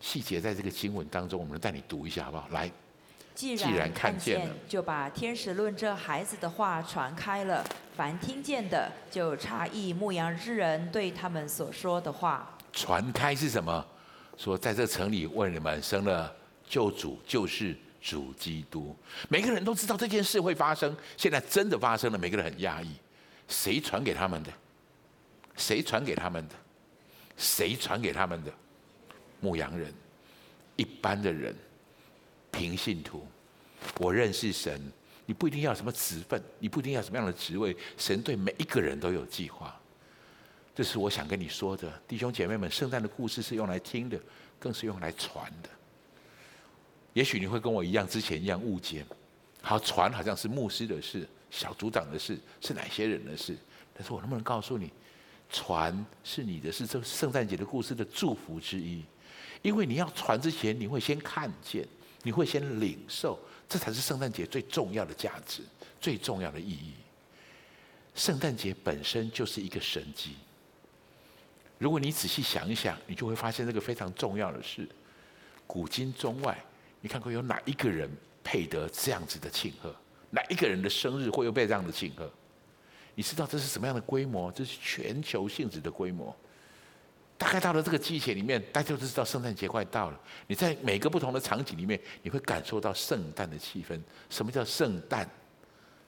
S1: 细节在这个经文当中，我们带你读一下，好不好？来。
S2: 既然看见，就把天使论这孩子的话传开了。凡听见的，就查忆牧羊之人对他们所说的话。
S1: 传开是什么？说在这城里为你们生了救主，就是主基督。每个人都知道这件事会发生，现在真的发生了，每个人很压抑。谁传给他们的？谁传给他们的？谁传给他们的？牧羊人，一般的人。平信徒，我认识神。你不一定要什么职分，你不一定要什么样的职位。神对每一个人都有计划，这是我想跟你说的，弟兄姐妹们。圣诞的故事是用来听的，更是用来传的。也许你会跟我一样，之前一样误解，好传好像是牧师的事、小组长的事，是哪些人的事？但是我能不能告诉你，传是你的事，这圣诞节的故事的祝福之一。因为你要传之前，你会先看见。你会先领受，这才是圣诞节最重要的价值，最重要的意义。圣诞节本身就是一个神迹。如果你仔细想一想，你就会发现这个非常重要的事。古今中外，你看过有哪一个人配得这样子的庆贺？哪一个人的生日会有被这样的庆贺？你知道这是什么样的规模？这是全球性质的规模。大概到了这个季节里面，大家都知道圣诞节快到了。你在每个不同的场景里面，你会感受到圣诞的气氛。什么叫圣诞？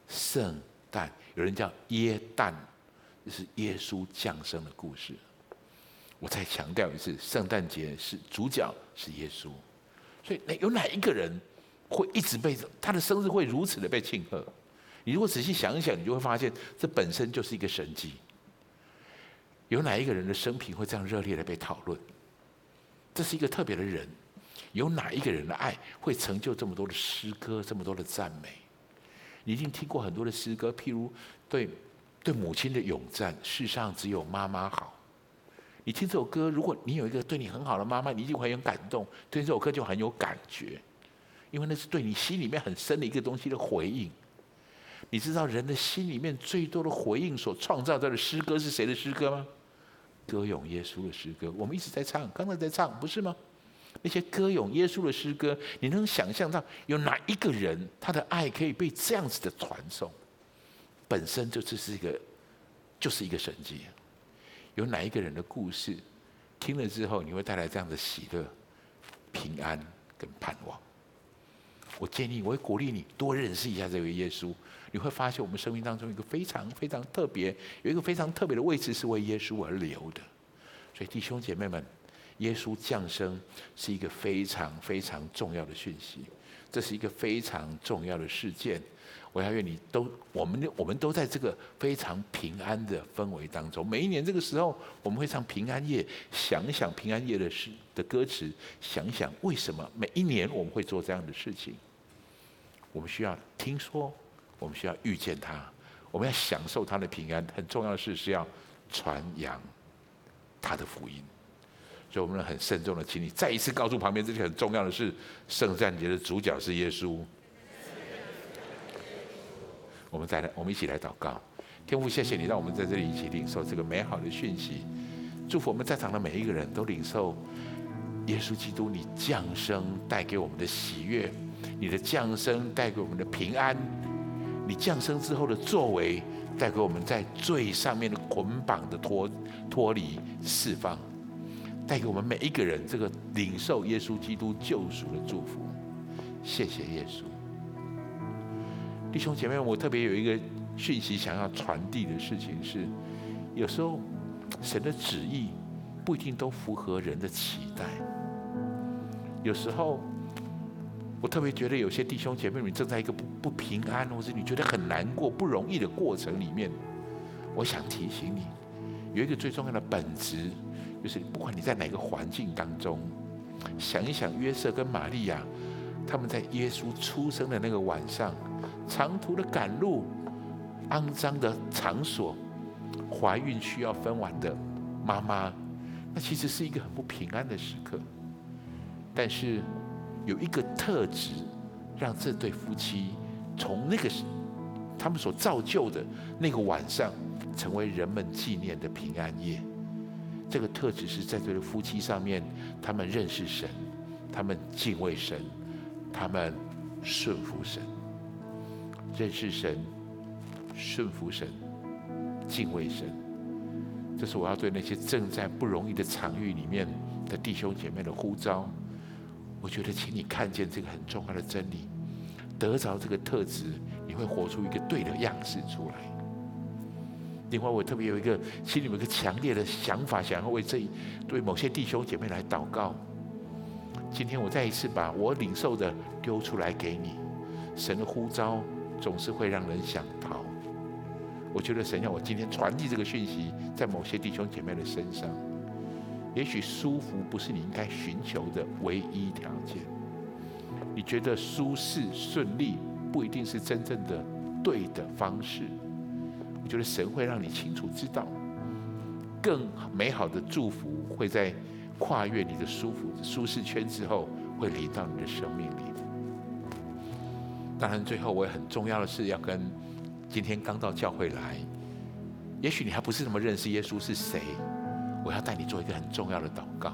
S1: 圣诞，有人叫耶诞，这是耶稣降生的故事。我再强调一次，圣诞节是主角是耶稣。所以那，有哪一个人会一直被他的生日会如此的被庆贺？你如果仔细想一想，你就会发现，这本身就是一个神迹。有哪一个人的生平会这样热烈的被讨论？这是一个特别的人。有哪一个人的爱会成就这么多的诗歌，这么多的赞美？你一定听过很多的诗歌，譬如对对母亲的咏赞，世上只有妈妈好。你听这首歌，如果你有一个对你很好的妈妈，你一定会很感动，对这首歌就很有感觉，因为那是对你心里面很深的一个东西的回应。你知道人的心里面最多的回应所创造的诗歌是谁的诗歌吗？歌咏耶稣的诗歌，我们一直在唱，刚才在唱，不是吗？那些歌咏耶稣的诗歌，你能想象到有哪一个人他的爱可以被这样子的传颂？本身就这是一个，就是一个神迹。有哪一个人的故事，听了之后你会带来这样的喜乐、平安跟盼望？我建议，我会鼓励你多认识一下这位耶稣。你会发现，我们生命当中一个非常非常特别，有一个非常特别的位置是为耶稣而留的。所以弟兄姐妹们，耶稣降生是一个非常非常重要的讯息，这是一个非常重要的事件。我要愿你都，我们我们都在这个非常平安的氛围当中。每一年这个时候，我们会唱平安夜，想想平安夜的诗的歌词，想想为什么每一年我们会做这样的事情。我们需要听说，我们需要遇见他，我们要享受他的平安。很重要的事是要传扬他的福音。所以，我们很慎重的，请你再一次告诉旁边这些很重要的事：圣诞节的主角是耶稣。我们再来，我们一起来祷告。天父，谢谢你让我们在这里一起领受这个美好的讯息。祝福我们在场的每一个人都领受耶稣基督你降生带给我们的喜悦，你的降生带给我们的平安，你降生之后的作为带给我们在罪上面的捆绑的脱脱离释放，带给我们每一个人这个领受耶稣基督救赎的祝福。谢谢耶稣。弟兄姐妹，我特别有一个讯息想要传递的事情是：有时候神的旨意不一定都符合人的期待。有时候我特别觉得有些弟兄姐妹，你正在一个不不平安，或者你觉得很难过、不容易的过程里面，我想提醒你，有一个最重要的本质，就是不管你在哪个环境当中，想一想约瑟跟玛利亚，他们在耶稣出生的那个晚上。长途的赶路，肮脏的场所，怀孕需要分娩的妈妈，那其实是一个很不平安的时刻。但是有一个特质，让这对夫妻从那个他们所造就的那个晚上，成为人们纪念的平安夜。这个特质是在这对夫妻上面，他们认识神，他们敬畏神，他们顺服神。认识神、顺服神、敬畏神，这是我要对那些正在不容易的场域里面的弟兄姐妹的呼召。我觉得，请你看见这个很重要的真理，得着这个特质，你会活出一个对的样式出来。另外，我特别有一个心里有一个强烈的想法，想要为这对某些弟兄姐妹来祷告。今天我再一次把我领受的丢出来给你，神的呼召。总是会让人想逃。我觉得神要我今天传递这个讯息，在某些弟兄姐妹的身上，也许舒服不是你应该寻求的唯一条件。你觉得舒适顺利不一定是真正的对的方式。我觉得神会让你清楚知道，更美好的祝福会在跨越你的舒服舒适圈之后，会临到你的生命里。当然，最后我也很重要的是要跟今天刚到教会来，也许你还不是那么认识耶稣是谁，我要带你做一个很重要的祷告。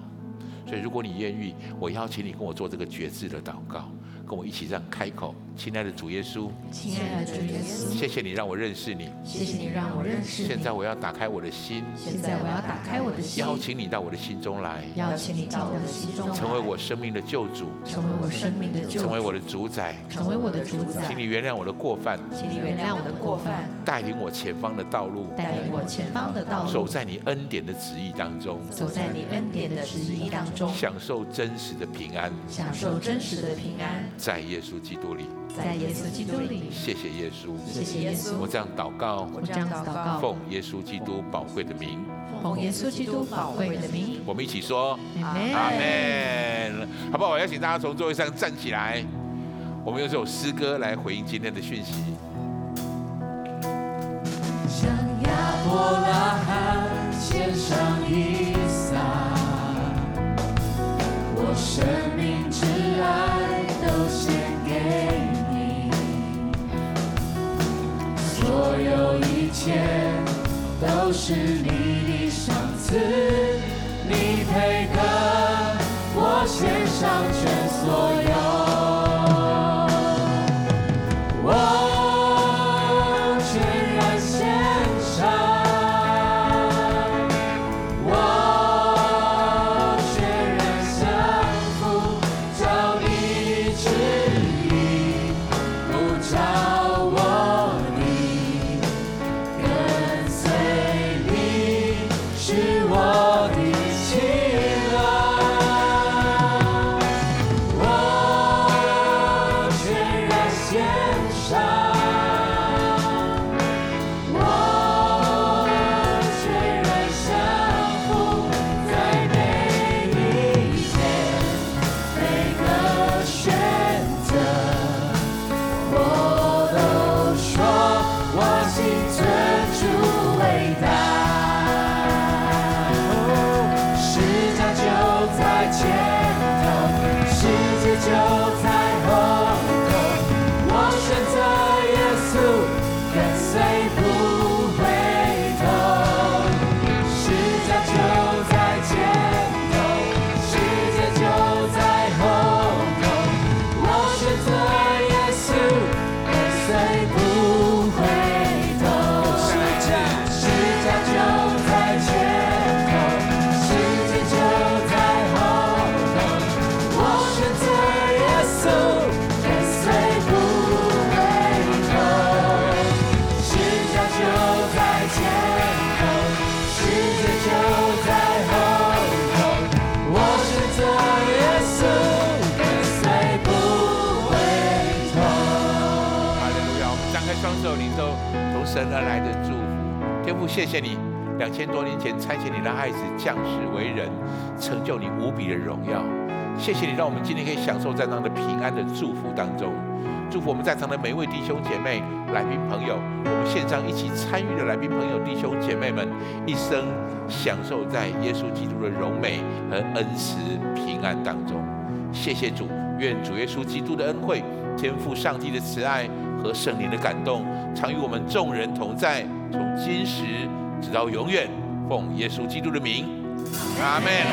S1: 所以，如果你愿意，我邀请你跟我做这个决志的祷告。跟我一起这样开口，亲爱的主耶稣，
S2: 亲爱的主耶稣，
S1: 谢谢你让我认识你，
S2: 谢谢你让我认识你。
S1: 现在我要打开我的心，
S2: 现在我要打开我的心，
S1: 邀请你到我的心中来，
S2: 邀请你到我的心中来，
S1: 成为我生命的救主，
S2: 成为我生命的救主，
S1: 成为我的主宰，
S2: 成为我的主宰。
S1: 请你原谅我的过犯，
S2: 请你原谅我的过犯，
S1: 带领我前方的道路，
S2: 带领我前方的道路，
S1: 走在你恩典的旨意当中，
S2: 走在你恩典的旨意当中，
S1: 享受真实的平安，
S2: 享受真实的平安，
S1: 在耶稣基督。里，
S2: 在耶稣基督里，
S1: 谢谢耶稣，
S2: 谢谢耶稣。
S1: 我这样祷告，
S2: 我这样祷告，
S1: 奉耶稣基督宝贵的名，
S2: 奉耶稣基督宝贵的名。
S1: 我们一起说，阿门，好不好？我邀请大家从座位上站起来，我们用这首诗歌来回应今天的讯息。
S3: 向亚伯拉罕献上以撒，我生一切都是你的赏赐，你配得我献上全所有。
S1: 而来的祝福。天父，谢谢你，两千多年前差遣你的爱子降世为人，成就你无比的荣耀。谢谢你，让我们今天可以享受在那样的平安的祝福当中。祝福我们在场的每一位弟兄姐妹、来宾朋友，我们线上一起参与的来宾朋友、弟兄姐妹们，一生享受在耶稣基督的荣美和恩慈平安当中。谢谢主，愿主耶稣基督的恩惠、天父上帝的慈爱和圣灵的感动，常与我们众人同在，从今时直到永远。奉耶稣基督的名，阿门。